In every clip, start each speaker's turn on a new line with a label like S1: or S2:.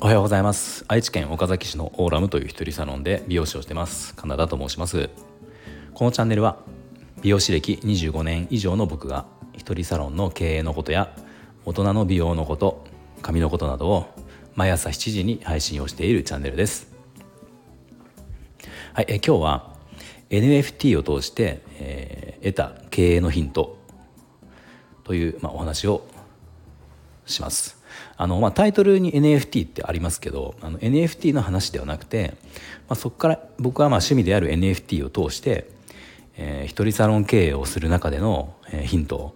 S1: おはようございます。愛知県岡崎市のオーラムという一人サロンで美容師をしてます。カナダと申します。このチャンネルは美容師歴25年以上の僕が一人サロンの経営のことや大人の美容のこと髪のことなどを毎朝7時に配信をしているチャンネルです。はい、え今日は NFT を通して、えー、得た経営のヒントという、まあ、お話をしますあの、まあ、タイトルに NFT ってありますけどあの NFT の話ではなくて、まあ、そこから僕はまあ趣味である NFT を通して、えー、一人サロン経営をする中での、えー、ヒント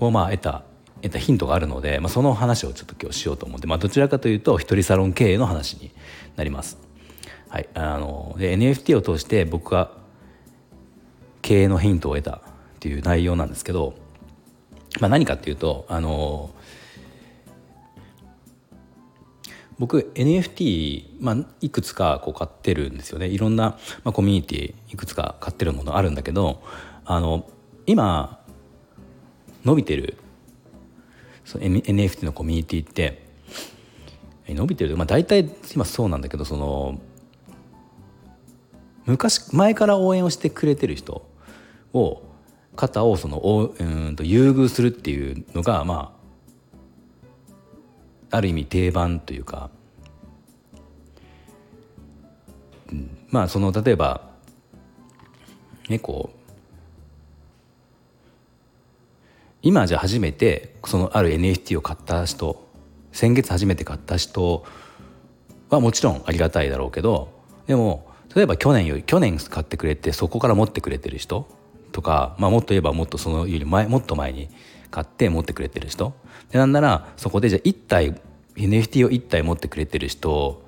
S1: をまあ得た得たヒントがあるので、まあ、その話をちょっと今日しようと思って、まあ、どちらかというと一人サロン経営の話になります。はい、あので NFT を通して僕が経営のヒントを得たっていう内容なんですけど、まあ、何かっていうとあの僕 NFT、まあ、いくつかこう買ってるんですよね。いろんな、まあ、コミュニティいくつか買ってるものあるんだけどあの今伸びてるその NFT のコミュニティって伸びてる、まあ、大体今そうなんだけどその昔前から応援をしてくれてる人を方をそのおうんと優遇するっていうのがまあある意味定番というか、うん、まあその例えばねこう今じゃ初めてそのある NFT を買った人先月初めて買った人はもちろんありがたいだろうけどでも例えば去年より去年買ってくれてそこから持ってくれてる人とか、まあ、もっと言えばもっとそのより前もっと前に買って持ってくれてる人。でなんならそこでじゃあ1体 NFT を1体持ってくれてる人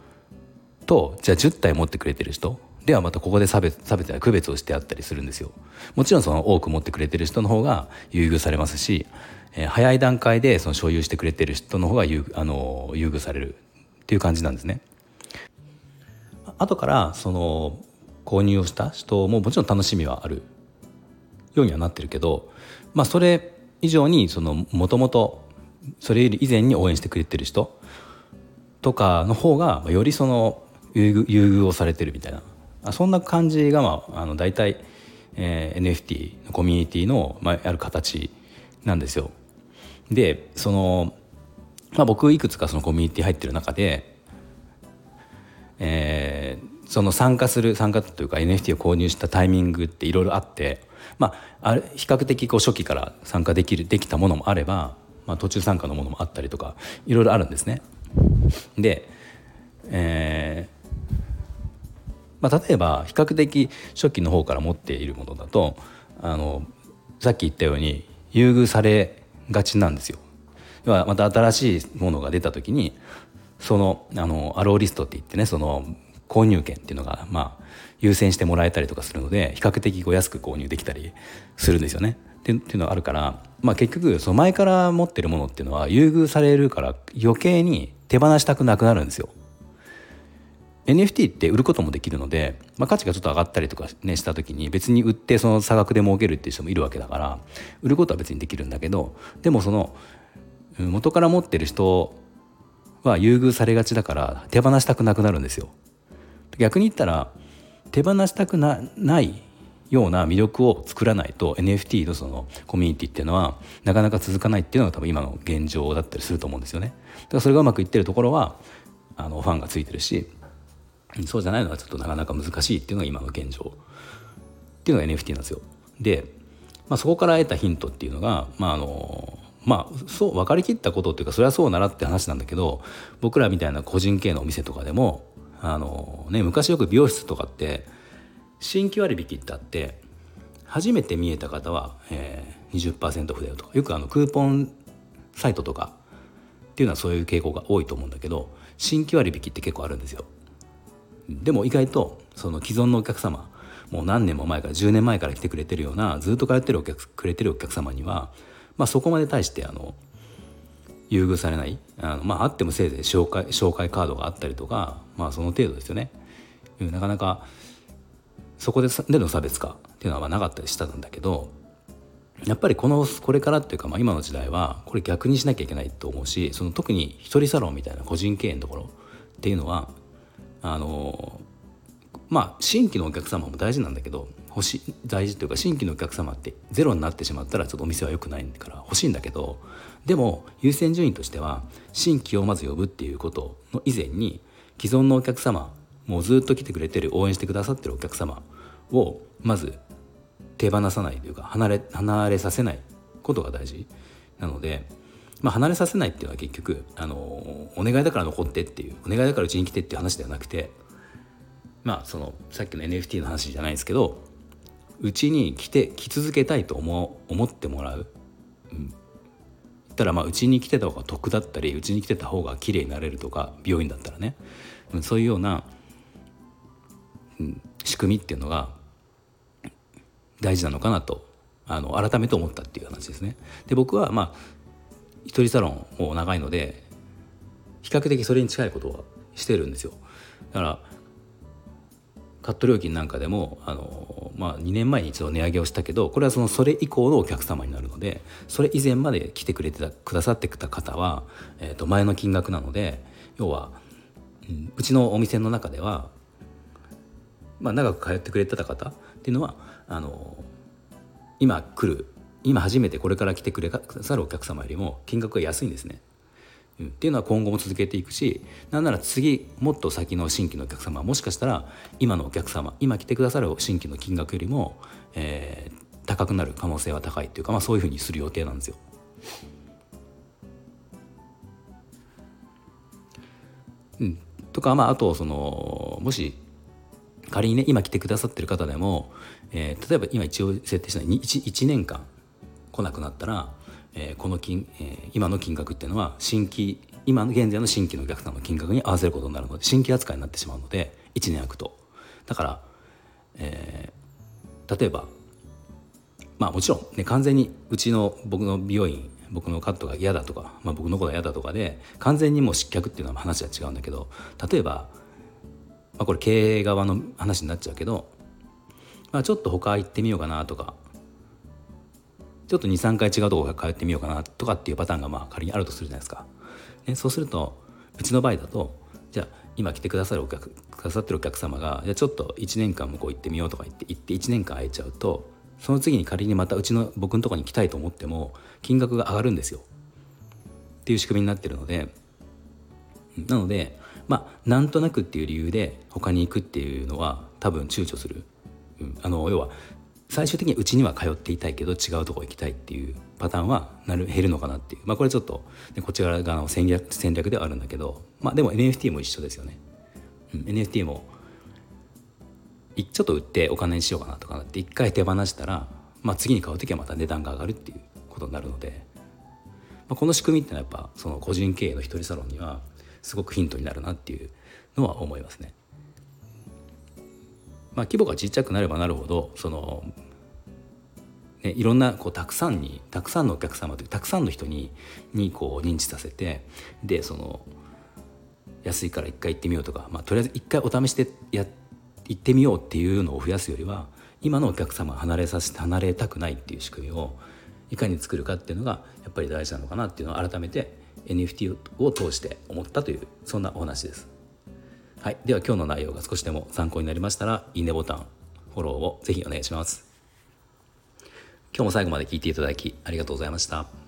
S1: とじゃあ10体持ってくれてる人。ではまたここで差別差別や区別をしてあったりするんですよ。もちろんその多く持ってくれてる人の方が優遇されますし、えー、早い段階でその所有してくれてる人の方が優あの優遇される。っていう感じなんですね。後からその購入をした人ももちろん楽しみはある。ようにはなってるけど、まあ、それ以上にもともとそれ以前に応援してくれてる人とかの方がよりその優遇優遇をされてるみたいなそんな感じが、まあ、あの大体、えー、NFT のコミュニティの、まあ、ある形なんですよ。でその、まあ、僕いくつかそのコミュニティ入ってる中でえー、その参加する参加というか NFT を購入したタイミングっていろいろあって、まあ、あれ比較的こう初期から参加できるできたものもあれば、まあ、途中参加のものもあったりとかいろいろあるんですね。で、えーまあ、例えば比較的初期の方から持っているものだとあのさっき言ったように優遇されがちなんですよ。要はまた新しいものが出た時にそのあのアローリストって言ってねその購入権っていうのがまあ優先してもらえたりとかするので比較的こう安く購入できたりするんですよね。っていうのがあるから、まあ、結局その前から持ってるものっていうのは優遇されるから余計に手放したくなくなるんですよ。NFT って売ることもできるので、まあ、価値がちょっと上がったりとか、ね、した時に別に売ってその差額で儲けるっていう人もいるわけだから売ることは別にできるんだけどでもその元から持ってる人は優遇されがちだから手放したくなくなるんですよ。逆に言ったら手放したくなないような魅力を作らないと NFT のそのコミュニティっていうのはなかなか続かないっていうのが多分今の現状だったりすると思うんですよね。だからそれがうまくいってるところはあのファンがついてるしそうじゃないのはちょっとなかなか難しいっていうのが今の現状っていうのが NFT なんですよ。で、まあ、そこから得たヒントっていうのが、まあ、あのまあそう分かりきったことっていうかそれはそうならって話なんだけど僕らみたいな個人系のお店とかでもあの、ね、昔よく美容室とかって新規割引ってあって初めて見えた方は、えー、20%オフだよとかよくあのクーポンサイトとかっていうのはそういう傾向が多いと思うんだけど新規割引って結構あるんですよ。でも意外とその既存のお客様もう何年も前から10年前から来てくれてるようなずっと通ってるお客くれてるお客様にはまあ、そこまで対してあの優遇されないあの、まあ、あってもせいぜい紹介紹介カードがあったりとか、まあ、その程度ですよね。なかなかそこででの差別化っていうのはなかったりしたんだけどやっぱりこのこれからっていうか、まあ、今の時代はこれ逆にしなきゃいけないと思うしその特に一人サロンみたいな個人経営のところっていうのはあのまあ新規のお客様も大事なんだけど欲しい大事というか新規のお客様ってゼロになってしまったらちょっとお店は良くないから欲しいんだけどでも優先順位としては新規をまず呼ぶっていうことの以前に既存のお客様もうずっと来てくれてる応援してくださってるお客様をまず手放さないというか離れ離れさせないことが大事なので、まあ、離れさせないっていうのは結局あのお願いだから残ってっていうお願いだからうちに来てっていう話ではなくてまあそのさっきの NFT の話じゃないですけどうちに来て来続けたいと思思ってもらう、うん、言ったらまあうちに来てた方が得だったりうちに来てた方が綺麗になれるとか美容院だったらね、うん、そういうような、うん、仕組みっていうのが大事なのかなとあの改めて思ったっていう話ですね。で僕はまあ一人サロンも長いので比較的それに近いことはしてるんですよ。だからカット料金なんかでもあの、まあ、2年前に一度値上げをしたけどこれはそのそれ以降のお客様になるのでそれ以前まで来てくれてたくださってた方は、えー、と前の金額なので要は、うん、うちのお店の中では、まあ、長く通ってくれてた方っていうのはあの今来る今初めてこれから来てくれさるお客様よりも金額が安いんですね。っていうのは今後も続けていくしなんなら次もっと先の新規のお客様もしかしたら今のお客様今来てくださる新規の金額よりも、えー、高くなる可能性は高いっていうか、まあ、そういうふうにする予定なんですよ。うん、とかまああとそのもし仮にね今来てくださってる方でも、えー、例えば今一応設定した 1, 1年間来なくなったら、えー、この金、えー、今の金額っていうのは新規今の現在の新規のお客さんの金額に合わせることになるので新規扱いになってしまうので1年空くと。だから、えー、例えばまあもちろんね完全にうちの僕の美容院僕のカットが嫌だとか、まあ、僕のことが嫌だとかで完全にもう失脚っていうのは話は違うんだけど例えばまあ、これ経営側の話になっちゃうけど、まあ、ちょっと他行ってみようかなとかちょっと23回違うとこ通ってみようかなとかっていうパターンがまあ仮にあるとするじゃないですか。ね、そうするとうちの場合だとじゃあ今来てくださるお客くださってるお客様がじゃあちょっと1年間向こう行ってみようとか言って行って1年間空いちゃうとその次に仮にまたうちの僕のとこに来たいと思っても金額が上がるんですよ。っていう仕組みになってるのでなのでまあなんとなくっていう理由で他に行くっていうのは多分躊躇する、うん、あの要は最終的にうちには通っていたいけど違うとこ行きたいっていうパターンはなる減るのかなっていうまあこれちょっと、ね、こち側の戦略戦略ではあるんだけどまあでも NFT も一緒ですよね、うん、NFT もちょっと売ってお金にしようかなとかなって一回手放したら、まあ、次に買う時はまた値段が上がるっていうことになるので、まあ、この仕組みってのはやっぱその個人経営の一人サロンにはすごくヒントになるなっていうのは思いますね。まあ、規模がちっちゃくなればなるほどその、ね、いろんなこうたくさんにたくさんのお客様というたくさんの人ににこう認知させてでその安いから一回行ってみようとか、まあ、とりあえず一回お試しでや行ってみようっていうのを増やすよりは今のお客様離れさせて離れたくないっていう仕組みをいかに作るかっていうのがやっぱり大事なのかなっていうのを改めて NFT を通して思ったというそんなお話です。はい、では今日の内容が少しでも参考になりましたらいいねボタンフォローをぜひお願いします。今日も最後まで聞いていただきありがとうございました。